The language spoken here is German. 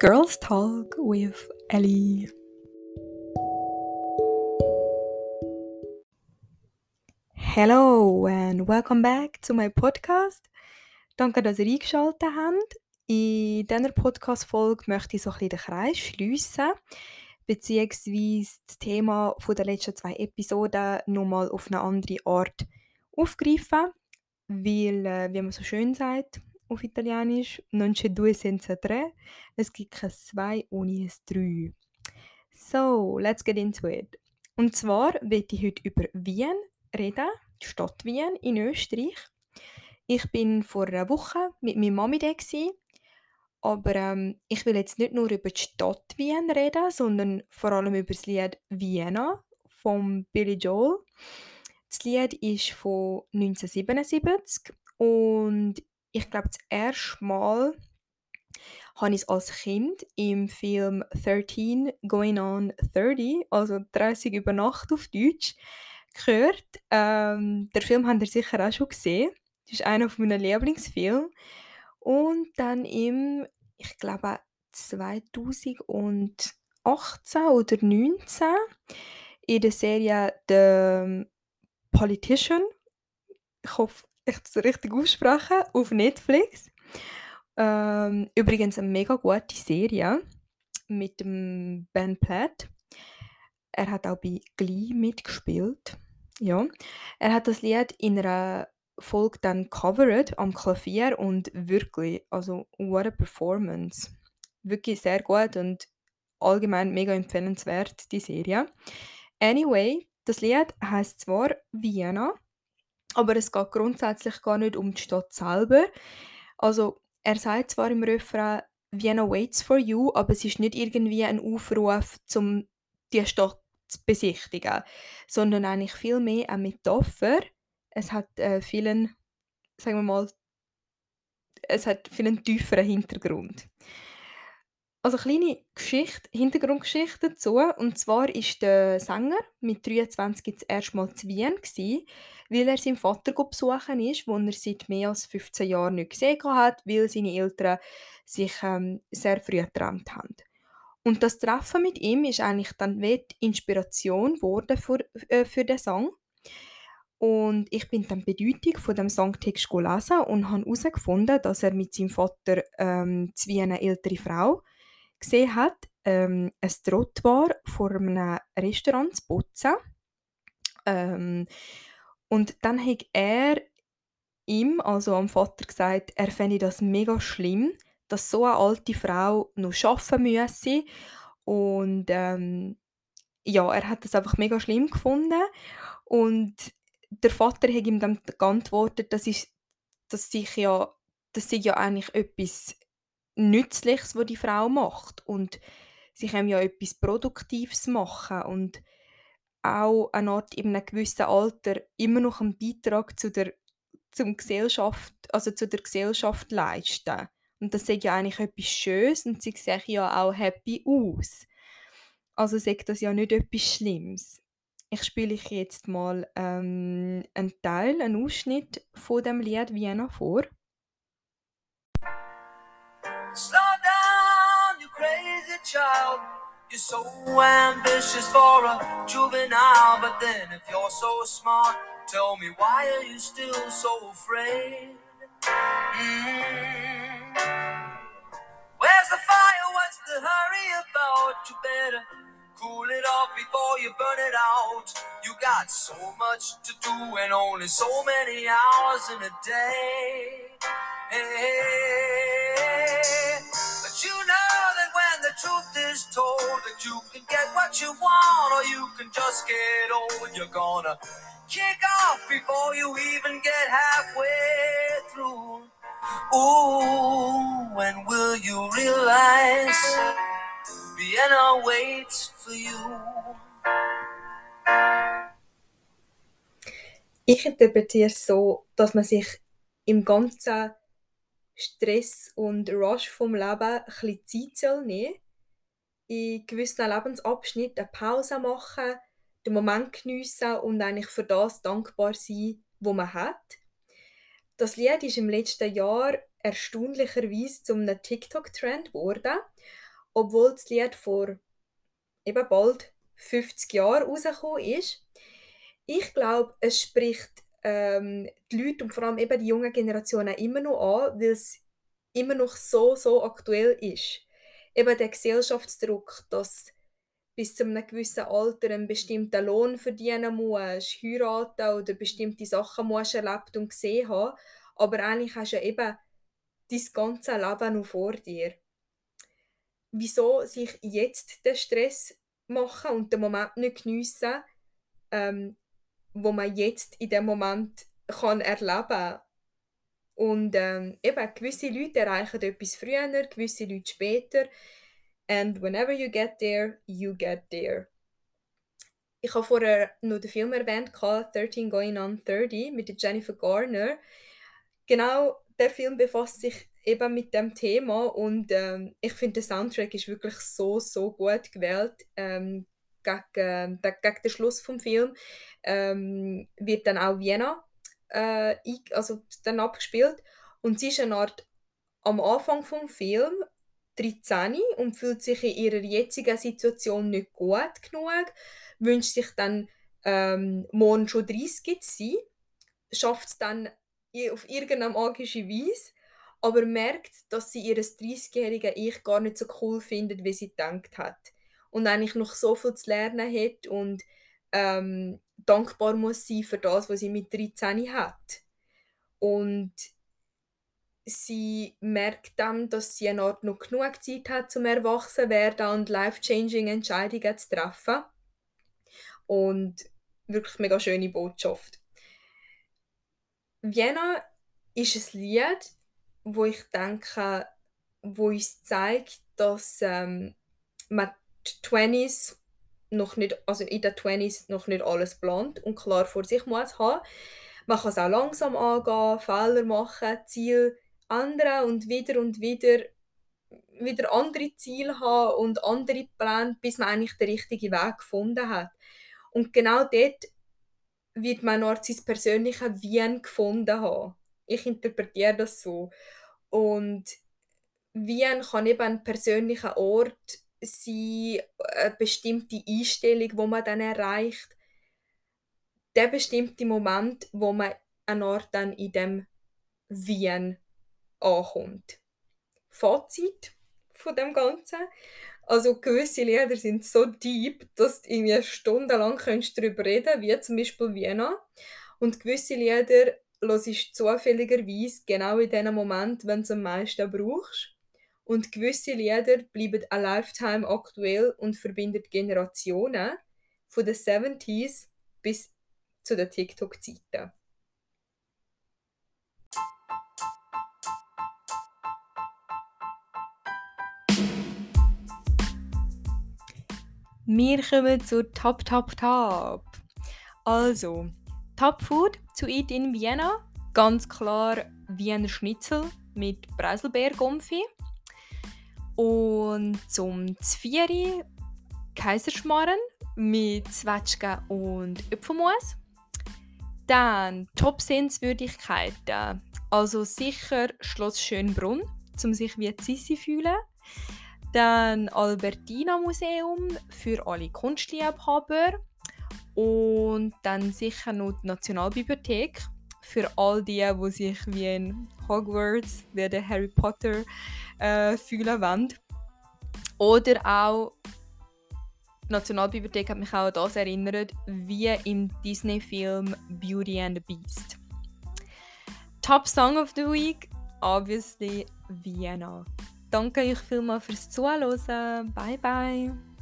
Girls Talk with Ellie. Hello and welcome back to my podcast. Danke, dass ihr eingeschaltet habt. In dieser Podcast-Folge möchte ich so ein bisschen den Kreis schliessen, beziehungsweise das Thema der letzten zwei Episoden nochmal auf eine andere Art aufgreifen, weil, äh, wie man so schön sagt auf Italienisch, non c'è due senza tre, es gibt kein zwei ohne ein drei. So, let's get into it. Und zwar werde ich heute über Wien reden, die Stadt Wien in Österreich. Ich bin vor einer Woche mit meiner Mami da aber ähm, ich will jetzt nicht nur über die Stadt Wien reden, sondern vor allem über das Lied Vienna von Billy Joel. Das Lied ist von 1977 und ich glaube, das erste Mal habe ich es als Kind im Film 13 Going on 30, also 30 über Nacht auf Deutsch, gehört. Ähm, der Film habt ihr sicher auch schon gesehen. Das ist einer meiner Lieblingsfilme. Und dann im, ich glaube, 2018 oder 2019 in der Serie The Politician. Ich hoffe, ich das richtig ausspreche, auf Netflix. Ähm, übrigens eine mega gute Serie mit dem Ben Platt. Er hat auch bei Glee mitgespielt. Ja. Er hat das Lied in einer Folge dann covered am Klavier und wirklich, also what a performance. Wirklich sehr gut und allgemein mega empfehlenswert, die Serie. Anyway, das Lied heißt zwar Vienna, aber es geht grundsätzlich gar nicht um die Stadt selber. Also er sagt zwar im Refrain Vienna waits for you, aber es ist nicht irgendwie ein Aufruf, um die Stadt zu besichtigen, sondern eigentlich viel mehr eine Metapher. Es hat äh, vielen, sagen wir mal, es hat vielen tieferen Hintergrund. Also kleine Geschichte, Hintergrundgeschichte dazu. Und zwar ist der Sänger mit 23 das erste Mal zu Wien gewesen, weil er seinen Vater besuchen ist, den er seit mehr als 15 Jahren nicht gesehen hat, weil seine Eltern sich ähm, sehr früh getrennt haben. Und das Treffen mit ihm ist eigentlich dann die Inspiration für, äh, für den Song. Und ich bin dann die Bedeutung von dem Songtext gelesen und habe herausgefunden, dass er mit seinem Vater ähm, zwei eine ältere Frau gesehen hat, ähm, ein Trott war vor einem Restaurant zu putzen. Ähm, und dann hat er ihm, also am Vater, gesagt, er fände das mega schlimm, dass so eine alte Frau noch arbeiten müsse. Und ähm, ja, er hat das einfach mega schlimm gefunden. Und der Vater hat ihm dann geantwortet, das ist, dass sich ja, das sei ja eigentlich etwas Nützliches, was die Frau macht und sie können ja etwas Produktives machen und auch eine Art in einem gewissen Alter immer noch einen Beitrag zu der, zum Gesellschaft, also zu der Gesellschaft leisten. Und das ist ja eigentlich etwas Schönes und sie sehen ja auch happy aus. Also sagt das ja nicht etwas Schlimmes. Ich spiele euch jetzt mal ähm, einen Teil, einen Ausschnitt von dem Lied Vienna vor. Child. You're so ambitious for a juvenile, but then if you're so smart, tell me why are you still so afraid? Mm. Where's the fire? What's the hurry about? You better cool it off before you burn it out. You got so much to do and only so many hours in a day. Hey, but you know that truth is told that you can get what you want or you can just get old, you're gonna kick off before you even get halfway through. Ooh, when will you realize Vienna waits for you? Ich interpretiere es so, dass man sich im ganzen Stress und Rush vom Leben ein bisschen Zeit nehmen in gewissen Lebensabschnitten eine Pause machen, den Moment geniessen und eigentlich für das dankbar sein, wo man hat. Das Lied ist im letzten Jahr erstaunlicherweise zum einem TikTok-Trend geworden obwohl das Lied vor eben bald 50 Jahren rausgekommen ist. Ich glaube, es spricht ähm, die Leute und vor allem eben die jungen Generationen immer noch an, weil es immer noch so, so aktuell ist. Eben der Gesellschaftsdruck, dass bis zu einem gewissen Alter einen bestimmten Lohn verdienen musst, heiraten oder bestimmte Sachen musst erlebt und gesehen haben. Aber eigentlich hast du ja eben dein ganze Leben noch vor dir. Wieso sich jetzt den Stress machen und den Moment nicht geniessen, ähm, wo man jetzt in dem Moment kann erleben kann. Und ähm, eben, gewisse Leute erreichen etwas früher, gewisse Leute später. And whenever you get there, you get there. Ich habe vorher noch den Film erwähnt, 13 Going on 30 mit Jennifer Garner. Genau der Film befasst sich eben mit dem Thema und ähm, ich finde der Soundtrack ist wirklich so so gut gewählt ähm, gegen, äh, gegen den Schluss vom Film ähm, wird dann auch Vienna äh, also dann abgespielt und sie ist eine Art am Anfang vom Film 13 und fühlt sich in ihrer jetzigen Situation nicht gut genug, wünscht sich dann ähm, morgen schon 30 zu sein, schafft es dann auf irgendeine magische Weise, aber merkt, dass sie ihr 30-jährige Ich gar nicht so cool findet, wie sie gedacht hat. Und eigentlich noch so viel zu lernen hat und ähm, dankbar muss sein für das, was sie mit 13 hat. Und sie merkt dann, dass sie eine Art noch genug Zeit hat, zum erwachsen werden und life-changing Entscheidungen zu treffen. Und wirklich mega schöne Botschaft. Vienna ist ein Lied, wo ich denke, wo uns zeigt, dass ähm, man die 20s noch nicht, also in den 20s noch nicht alles plant und klar vor sich muss haben. Man kann es auch langsam angehen, Fehler machen, Ziel ändern und wieder und wieder wieder andere Ziele haben und andere Pläne, bis man eigentlich den richtigen Weg gefunden hat. Und genau dort wird man noch sein persönliches Wien gefunden haben. Ich interpretiere das so. Und Wien kann eben ein persönlicher Ort sein, eine bestimmte Einstellung, wo man dann erreicht. Der bestimmte Moment, wo man eine Art dann in dem Wien ankommt. Fazit von dem Ganzen. Also gewisse Lieder sind so deep, dass du irgendwie stundenlang darüber reden wie zum Beispiel Vienna. Und gewisse Lieder hörst du zufälligerweise genau in dem Moment, wenn du es am meisten brauchst. Und gewisse Lieder bleiben a lifetime aktuell und verbinden Generationen von den 70s bis zu den TikTok-Zeiten. Wir kommen zu Top, Top, Top. Also, Top Food zu eat in Vienna. Ganz klar Wiener Schnitzel mit Preiselbeergumpfi. Und zum Zvieri Kaiserschmarren mit Zwetschgen und Apfelmus. Dann Top-Sehenswürdigkeiten. Also sicher Schloss Schönbrunn, um sich wie Sissi fühlen. Dann Albertina Museum für alle Kunstliebhaber. Und dann sicher noch die Nationalbibliothek für all die, die sich wie in Hogwarts, wie der Harry Potter äh, fühlen wollen. Oder auch die Nationalbibliothek hat mich auch an das erinnert, wie im Disney-Film Beauty and the Beast. Top Song of the Week, obviously Vienna. Danke euch vielmals fürs Zuhören. Bye bye.